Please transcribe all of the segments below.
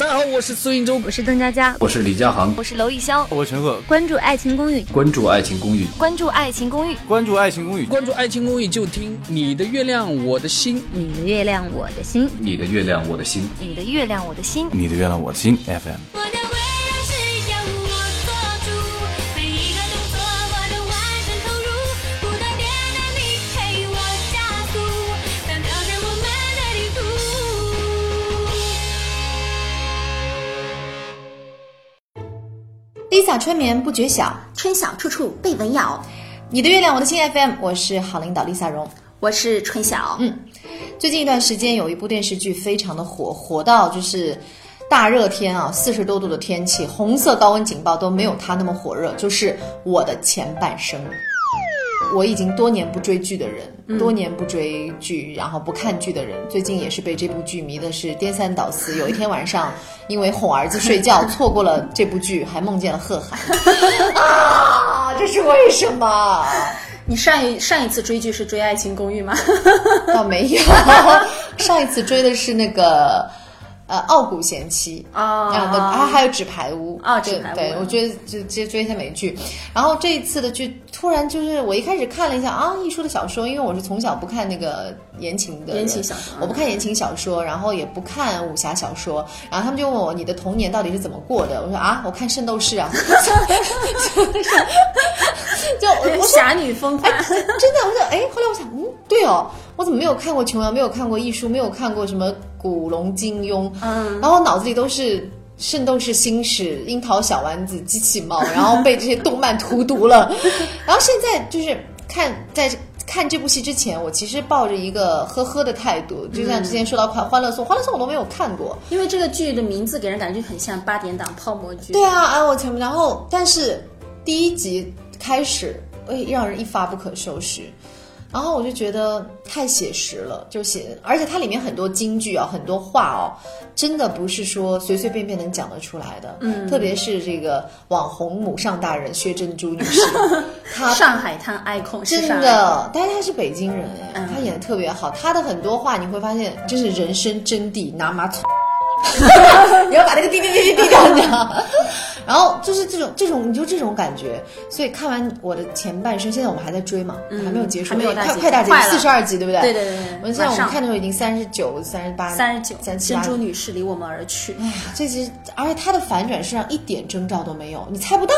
大家好，我是苏云洲，我是邓佳佳，我是李佳航，我是娄艺潇，我陈赫。关注《爱情公寓》，关注《爱情公寓》，关注《爱情公寓》，关注《爱情公寓》，关注《爱情公寓》就听你的月亮我的心，你的月亮我的心，你的月亮我的心，你的月亮我的心，你的月亮我的心 FM。Lisa 春眠不觉晓，春晓处处被蚊咬。你的月亮我的心 FM，我是好领导 Lisa 荣，我是春晓。嗯，最近一段时间有一部电视剧非常的火，火到就是大热天啊，四十多度的天气，红色高温警报都没有它那么火热，就是我的前半生。我已经多年不追剧的人，多年不追剧，然后不看剧的人，最近也是被这部剧迷的是颠三倒四。有一天晚上，因为哄儿子睡觉，错过了这部剧，还梦见了贺涵。啊，这是为什么？你上一上一次追剧是追《爱情公寓》吗？倒没有，上一次追的是那个。呃，傲骨贤妻啊，啊，还有纸牌屋啊，对，对我觉得就直接追一下美剧。然后这一次的剧，突然就是我一开始看了一下啊，易舒的小说，因为我是从小不看那个言情的言情小说，我不看言情小说，然后也不看武侠小说。然后他们就问我你的童年到底是怎么过的？我说啊，我看《圣斗士》啊，就我侠女风范，真的，我说哎，后来我想，嗯，对哦。我怎么没有看过琼瑶，没有看过艺术，没有看过什么古龙、金庸，嗯，然后脑子里都是《圣斗士星矢》、樱桃小丸子、机器猫，然后被这些动漫荼毒了。然后现在就是看在看这部戏之前，我其实抱着一个呵呵的态度，就像之前说到《快欢乐颂》，《欢乐颂》我都没有看过，因为这个剧的名字给人感觉很像八点档泡沫剧。对啊，哎我前面，然后但是第一集开始哎让人一发不可收拾。然后我就觉得太写实了，就写，而且它里面很多金句啊，很多话哦，真的不是说随随便便能讲得出来的。嗯，特别是这个网红母上大人薛珍珠女士，她上海滩 icon，真的，但是她是北京人哎，她演的特别好，她的很多话你会发现就是人生真谛，拿马草。你要把那个滴滴滴滴滴掉，你知道？然后就是这种这种，你就这种感觉。所以看完我的前半生，现在我们还在追嘛，还没有结束，快快大结束，四十二集，对不对？对对对。我们现在我们看的时候已经三十九、三十八、三十九。三七八。珍珠女士离我们而去。哎呀，这集，而且它的反转实际上一点征兆都没有，你猜不到。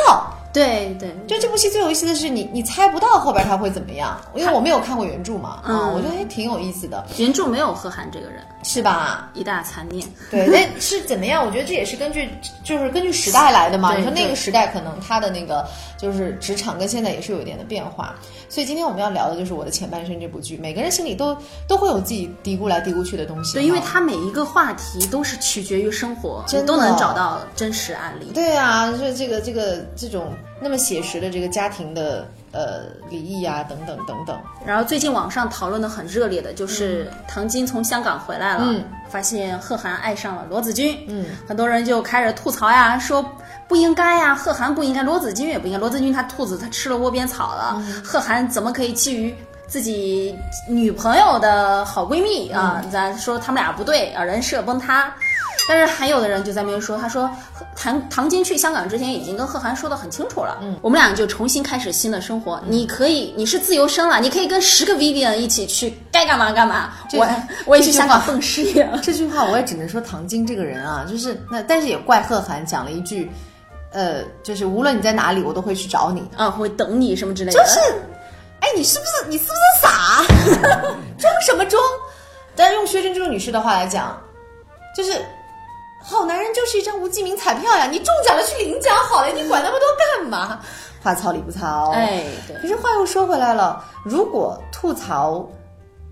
对对，就这部戏最有意思的是，你你猜不到后边他会怎么样，因为我没有看过原著嘛，嗯，我觉得还挺有意思的。原著没有贺涵这个人，是吧？一大残念。对，那是怎么样？我觉得这也是根据，就是根据时代来的嘛。你说那个时代可能他的那个就是职场跟现在也是有一点的变化。所以今天我们要聊的就是我的前半生这部剧，每个人心里都都会有自己嘀咕来嘀咕去的东西。对，因为他每一个话题都是取决于生活，真都能找到真实案例。对啊，就这个这个这种那么写实的这个家庭的呃离异啊等等等等。然后最近网上讨论的很热烈的就是唐晶从香港回来了，发现贺涵爱上了罗子君，嗯，很多人就开始吐槽呀，说。不应该呀，贺涵不应该，罗子君也不应该。罗子君他兔子他吃了窝边草了，贺涵怎么可以觊觎自己女朋友的好闺蜜啊？咱说他们俩不对啊，人设崩塌。但是还有的人就在那边说，他说唐唐晶去香港之前已经跟贺涵说的很清楚了，嗯，我们俩就重新开始新的生活。你可以，你是自由身了，你可以跟十个 Vivian 一起去该干嘛干嘛。我我也去香港混事业。这句话我也只能说唐晶这个人啊，就是那，但是也怪贺涵讲了一句。呃，就是无论你在哪里，我都会去找你啊，会等你什么之类的。就是，哎，你是不是你是不是傻？装什么装？但是用薛珍珠女士的话来讲，就是好男人就是一张无记名彩票呀！你中奖了去领奖好了，你管那么多干嘛？话糙理不糙。哎，对。可是话又说回来了，如果吐槽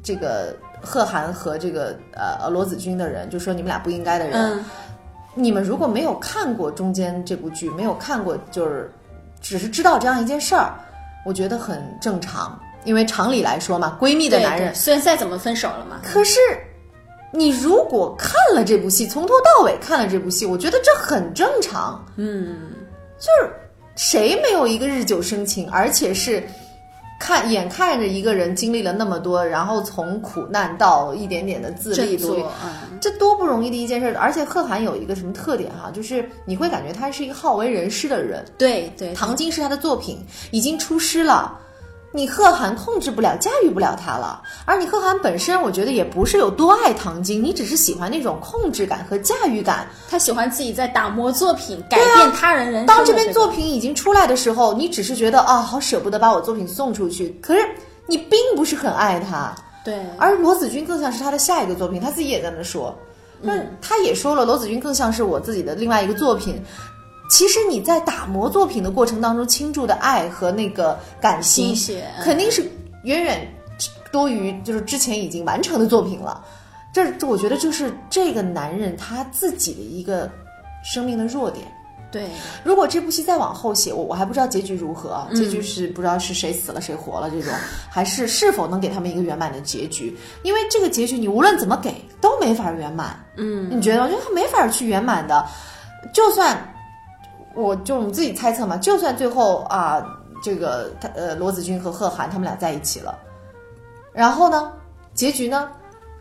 这个贺涵和这个呃罗子君的人，就说你们俩不应该的人。你们如果没有看过中间这部剧，没有看过，就是只是知道这样一件事儿，我觉得很正常。因为常理来说嘛，闺蜜的男人虽然再怎么分手了嘛，可是你如果看了这部戏，从头到尾看了这部戏，我觉得这很正常。嗯，就是谁没有一个日久生情，而且是看眼看着一个人经历了那么多，然后从苦难到一点点的自立独立，嗯，这多不容易的一件事。而且贺涵有一个什么特点哈、就是你会感觉他是一个好为人师的人。对对，唐晶是他的作品，已经出师了。你贺涵控制不了、驾驭不了他了，而你贺涵本身，我觉得也不是有多爱唐晶，你只是喜欢那种控制感和驾驭感。他喜欢自己在打磨作品，改变他人人生的当这篇作品已经出来的时候，你只是觉得啊，好舍不得把我作品送出去，可是你并不是很爱他。对，而罗子君更像是他的下一个作品，他自己也在那说，那他也说了，罗子君更像是我自己的另外一个作品。其实你在打磨作品的过程当中倾注的爱和那个感情肯定是远远多于就是之前已经完成的作品了。这这，我觉得就是这个男人他自己的一个生命的弱点。对，如果这部戏再往后写，我我还不知道结局如何结局是不知道是谁死了谁活了这种，还是是否能给他们一个圆满的结局？因为这个结局你无论怎么给都没法圆满。嗯，你觉得？我觉得他没法去圆满的，就算我就我们自己猜测嘛，就算最后啊，这个他呃罗子君和贺涵他们俩在一起了，然后呢，结局呢？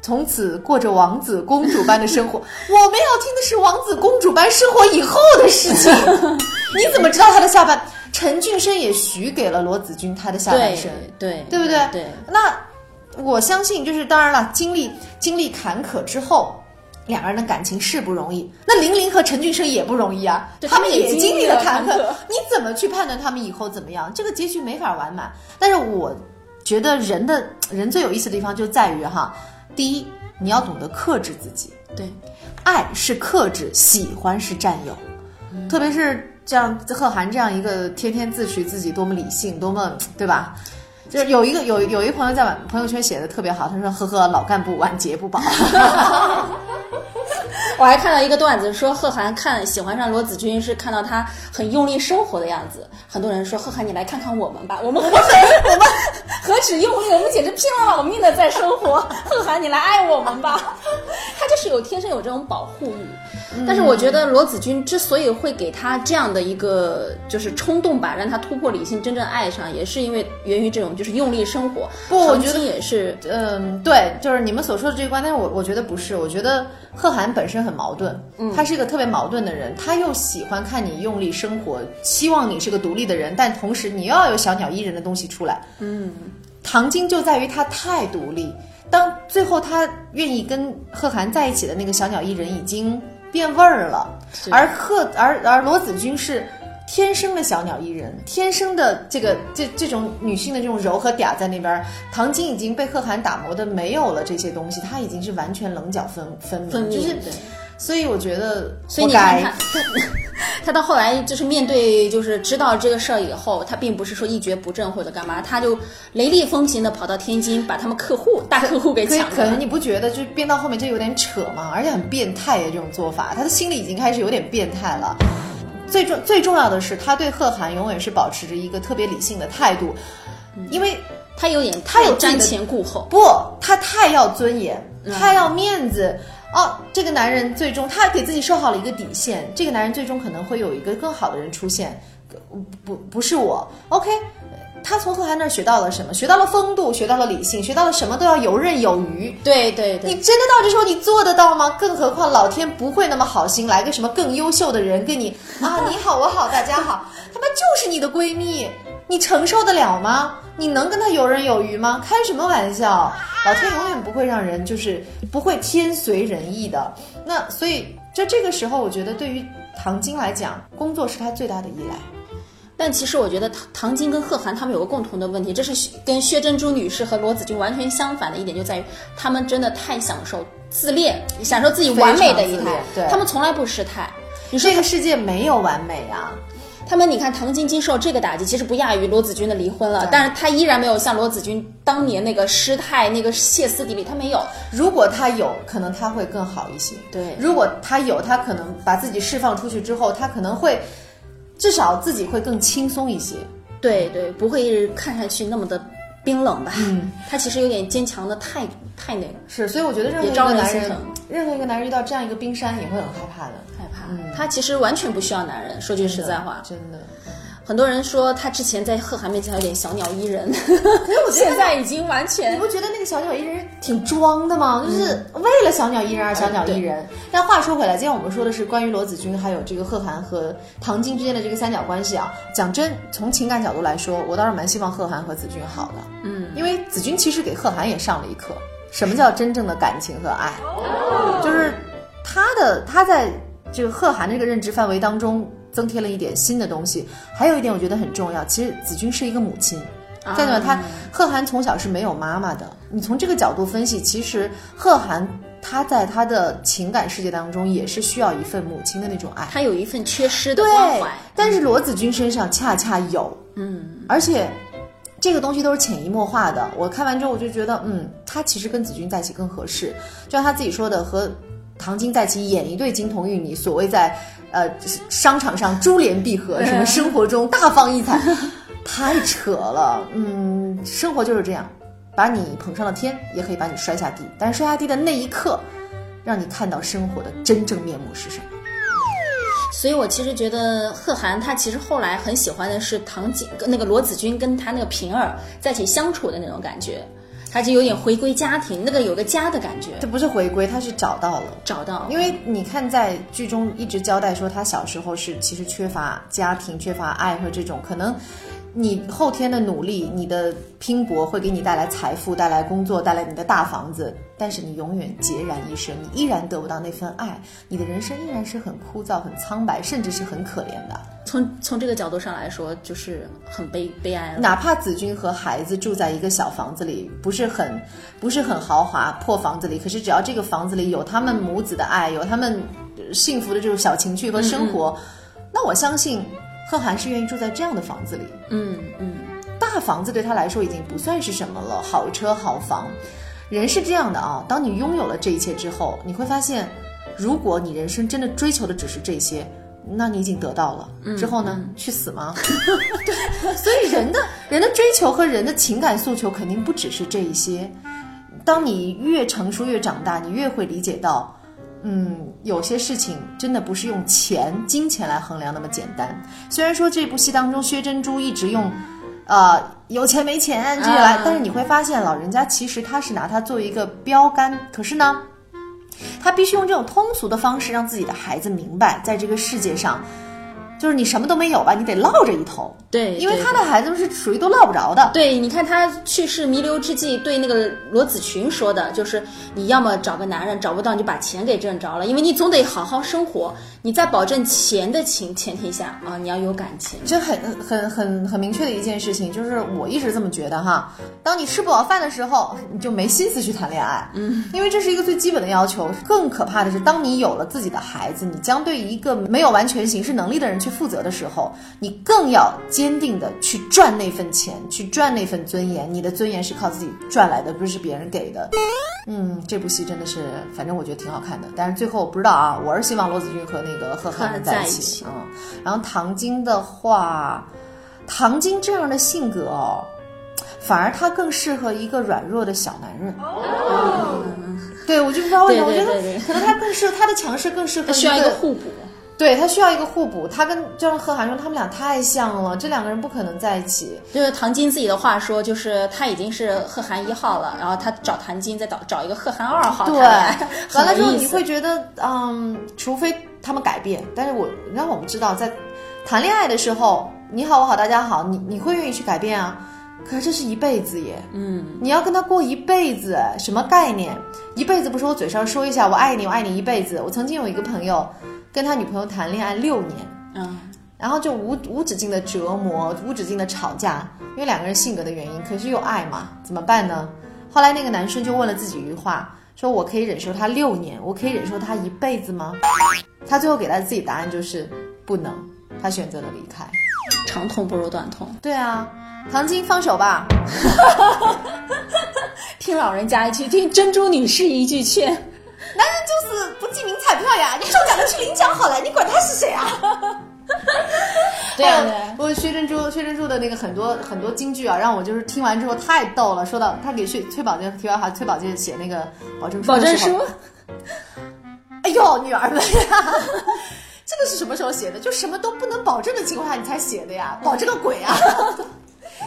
从此过着王子公主般的生活。我们要听的是王子公主般生活以后的事情。你怎么知道他的下半？陈俊生也许给了罗子君他的下半生，对对不对？对，那我相信，就是当然了，经历经历坎坷之后。两个人的感情是不容易，那玲玲和陈俊生也不容易啊，他们也经经历历了坎坷。你怎么去判断他们以后怎么样？这个结局没法完满。但是我觉得人的人最有意思的地方就在于哈，第一，你要懂得克制自己，对，爱是克制，喜欢是占有，特别是这样贺涵这样一个天天自诩自己多么理性，多么对吧？就是有一个有有一朋友在晚朋友圈写的特别好，他说：“呵呵，老干部晚节不保。我还看到一个段子，说贺涵看喜欢上罗子君是看到他很用力生活的样子。很多人说贺涵，你来看看我们吧，我们何 止我们何止用力，我们简直拼了老命的在生活。贺涵，你来爱我们吧。是有天生有这种保护欲。但是我觉得罗子君之所以会给他这样的一个就是冲动吧，让他突破理性真正爱上，也是因为源于这种就是用力生活。不我觉得也是，嗯，对，就是你们所说的这一关，但是，我我觉得不是，我觉得贺涵本身很矛盾，嗯，他是一个特别矛盾的人，他又喜欢看你用力生活，希望你是个独立的人，但同时你又要有小鸟依人的东西出来，嗯，唐晶就在于他太独立，当最后他愿意跟贺涵在一起的那个小鸟依人已经变味儿了，而贺而而罗子君是。天生的小鸟依人，天生的这个这这种女性的这种柔和嗲在那边，唐晶已经被贺涵打磨的没有了这些东西，她已经是完全棱角分分明，分明就是，所以我觉得所以你活该看他，到后来就是面对就是知道这个事儿以后，他并不是说一蹶不振或者干嘛，他就雷厉风行的跑到天津，把他们客户大客户给抢了。可能你不觉得就是编到后面这有点扯吗？而且很变态的这种做法，他的心里已经开始有点变态了。最重最重要的是，他对贺涵永远是保持着一个特别理性的态度，因为他有点他有瞻前顾后，不，他太要尊严，太要面子。哦，这个男人最终他给自己设好了一个底线，这个男人最终可能会有一个更好的人出现，不不是我。OK，他从贺涵那儿学到了什么？学到了风度，学到了理性，学到了什么都要游刃有余。对对对，你真的到这时候你做得到吗？更何况老天不会那么好心，来个什么更优秀的人跟你啊，你好我好大家好，他妈就是你的闺蜜，你承受得了吗？你能跟他游刃有余吗？开什么玩笑？老天永远不会让人就是不会天随人意的。那所以在这个时候，我觉得对于唐晶来讲，工作是他最大的依赖。但其实我觉得唐唐晶跟贺涵他们有个共同的问题，这是跟薛珍珠女士和罗子君完全相反的一点，就在于他们真的太享受自恋，享受自己完美的一态他们从来不失态。你说这个世界没有完美啊。他们，你看唐晶晶受这个打击，其实不亚于罗子君的离婚了，但是她依然没有像罗子君当年那个失态、那个歇斯底里，她没有。如果她有可能，她会更好一些。对如果她有，她可能把自己释放出去之后，她可能会至少自己会更轻松一些。对对，不会看上去那么的冰冷吧？嗯，他其实有点坚强的太，太那个是，所以我觉得任何一个男人任何一个男人遇到这样一个冰山也会很害怕的。害怕。他其实完全不需要男人，说句实在话。真的，很多人说他之前在贺涵面前有点小鸟依人，我觉得现在已经完全你不觉得那个小鸟依人挺装的吗？就是为了小鸟依人而小鸟依人。但话说回来，今天我们说的是关于罗子君还有这个贺涵和唐晶之间的这个三角关系啊。讲真，从情感角度来说，我倒是蛮希望贺涵和子君好的。嗯，因为子君其实给贺涵也上了一课，什么叫真正的感情和爱，就是他的他在这个贺涵这个认知范围当中增添了一点新的东西。还有一点我觉得很重要，其实子君是一个母亲。再对吧？他贺涵从小是没有妈妈的。你从这个角度分析，其实贺涵他在他的情感世界当中也是需要一份母亲的那种爱。他有一份缺失的关对怀。，但是罗子君身上恰恰有，嗯，而且这个东西都是潜移默化的。我看完之后，我就觉得，嗯，他其实跟子君在一起更合适。就像他自己说的，和唐晶在一起演一对金童玉女，所谓在呃商场上珠联璧合，什么生活中大放异彩，太扯了。嗯，生活就是这样，把你捧上了天，也可以把你摔下地。但是摔下地的那一刻，让你看到生活的真正面目是什么。所以我其实觉得贺涵他其实后来很喜欢的是唐景那个罗子君跟他那个平儿在一起相处的那种感觉，他就有点回归家庭，那个有个家的感觉这，不是回归，他是找到了。找到。因为你看，在剧中一直交代说，他小时候是其实缺乏家庭、缺乏爱和这种可能。你后天的努力，你的拼搏会给你带来财富、带来工作、带来你的大房子，但是你永远孑然一身，你依然得不到那份爱，你的人生依然是很枯燥、很苍白，甚至是很可怜的。从从这个角度上来说，就是很悲悲哀了。哪怕子君和孩子住在一个小房子里，不是很不是很豪华破房子里，可是只要这个房子里有他们母子的爱，有他们呃幸福的这种小情趣和生活，那我相信贺涵是愿意住在这样的房子里。嗯嗯，大房子对他来说已经不算是什么了，好车好房。人是这样的啊，当你拥有了这一切之后，你会发现，如果你人生真的追求的只是这些，那你已经得到了。之后呢，去死吗？对，所以人的人的追求和人的情感诉求肯定不只是这一些。当你越成熟越长大，你越会理解到。嗯，有些事情真的不是用钱、金钱来衡量那么简单。虽然说这部戏当中薛珍珠一直用，呃，有钱没钱这些来，啊但是你会发现老人家其实他是拿它作为一个标杆，可是呢，他必须用这种通俗的方式让自己的孩子明白，在这个世界上，就是你什么都没有吧，你得落着一头，对，因为他的孩子是属于都落不着的。对，你看他去世弥留之际对那个罗子群说的，就是你要么找个男人，找不到你就把钱给挣着了，因为你总得好好生活。你在保证钱的情前提下啊，你要有感情。这很很很很明确的一件事情，就是我一直这么觉得哈。当你吃不饱饭的时候，你就没心思去谈恋爱，嗯，因为这是一个最基本的要求。更可怕的是，当你有了自己的孩子，你将对一个没有完全行事能力的人去负责的时候，你更要坚定的去赚那份钱，去赚那份尊严。你的尊严是靠自己赚来的，不是别人给的。嗯，这部戏真的是，反正我觉得挺好看的。但是最后我不知道啊，我是希望罗子君和那个贺涵能在一起。嗯，然后唐晶的话，唐晶这样的性格哦，反而她更适合一个软弱的小男人。对，我就不知道为什么，我觉得可能他更适合他的强势更适合他需要一个互补。对他需要一个互补。他跟就像贺涵说，他们俩太像了，这两个人不可能在一起。就是唐晶自己的话说，就是他已经是贺涵一号了，然后他找唐晶再找找一个贺涵二号对，完了之后你会觉得，嗯，除非他们改变，但是我让我们知道，在谈恋爱的时候，你好我好大家好，你你会愿意去改变啊？可是这是一辈子耶，嗯，你要跟他过一辈子，什么概念？一辈子不是我嘴上说一下我爱你，我爱你一辈子。我曾经有一个朋友跟他女朋友谈恋爱六年，嗯，然后就无无止境的折磨，无止境的吵架，因为两个人性格的原因，可是又爱嘛，怎么办呢？后来那个男生就问了自己一句话，说我可以忍受他六年，我可以忍受他一辈子吗？他最后给他自己答案就是不能，他选择了离开。长痛不如短痛。对啊，唐晶放手吧。听老人家一句，听珍珠女士一句劝。男人就是不记名彩票呀，你中奖了去领奖好了，你管他是谁啊？对啊还有对啊我薛珍珠，薛珍珠的那个很多很多京剧啊，让我就是听完之后太逗了。说到他给薛崔宝剑，题外话，崔宝剑写那个保证书，保证书，，哎呦，女儿们呀，这 这个是什么时候写的？就什么都不能保证的情况下你才写的呀，保证个鬼啊！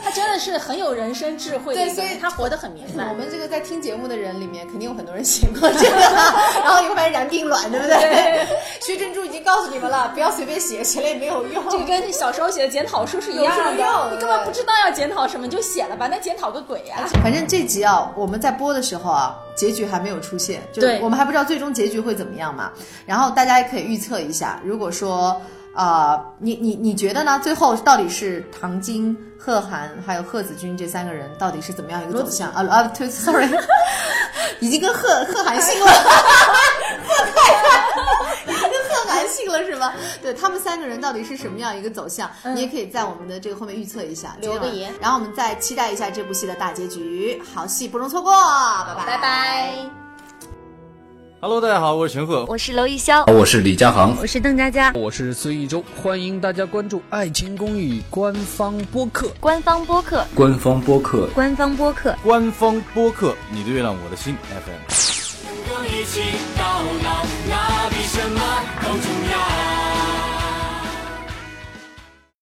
他真的是很有人生智慧对所以他活得很明白我。们这个在听节目的人里面，肯定有很多人写过这个，然后又发现燃并卵，对不对？薛珍珠已经告诉你们了，不要随便写，写了也没有用。这个跟小时候写的检讨书是一样的，你根本不知道要检讨什么，你就写了吧，那检讨个鬼呀、反正这集啊，我们在播的时候啊，结局还没有出现，就对我们还不知道最终结局会怎么样嘛。然后大家也可以预测一下，如果说啊、呃你你你觉得呢？最后到底是唐晶、贺涵还有贺子君这三个人到底是怎么样一个走向？啊啊，对，sorry，已经跟贺贺涵姓了，贺太太已经跟贺涵姓了是吧？对他们三个人到底是什么样一个走向？你也可以在我们的这个后面预测一下，留个言然后我们再期待一下这部戏的大结局，好戏不容错过，拜拜拜拜。Hello，大家好，我是陈赫。我是娄艺潇，我是李佳航，我是邓佳佳，我是孙艺洲，欢迎大家关注《爱情公寓》官方播客。官方播客，官方播客。官方播客。官方播客，你的月亮我的心 FM。能够一起到老，那比什么都重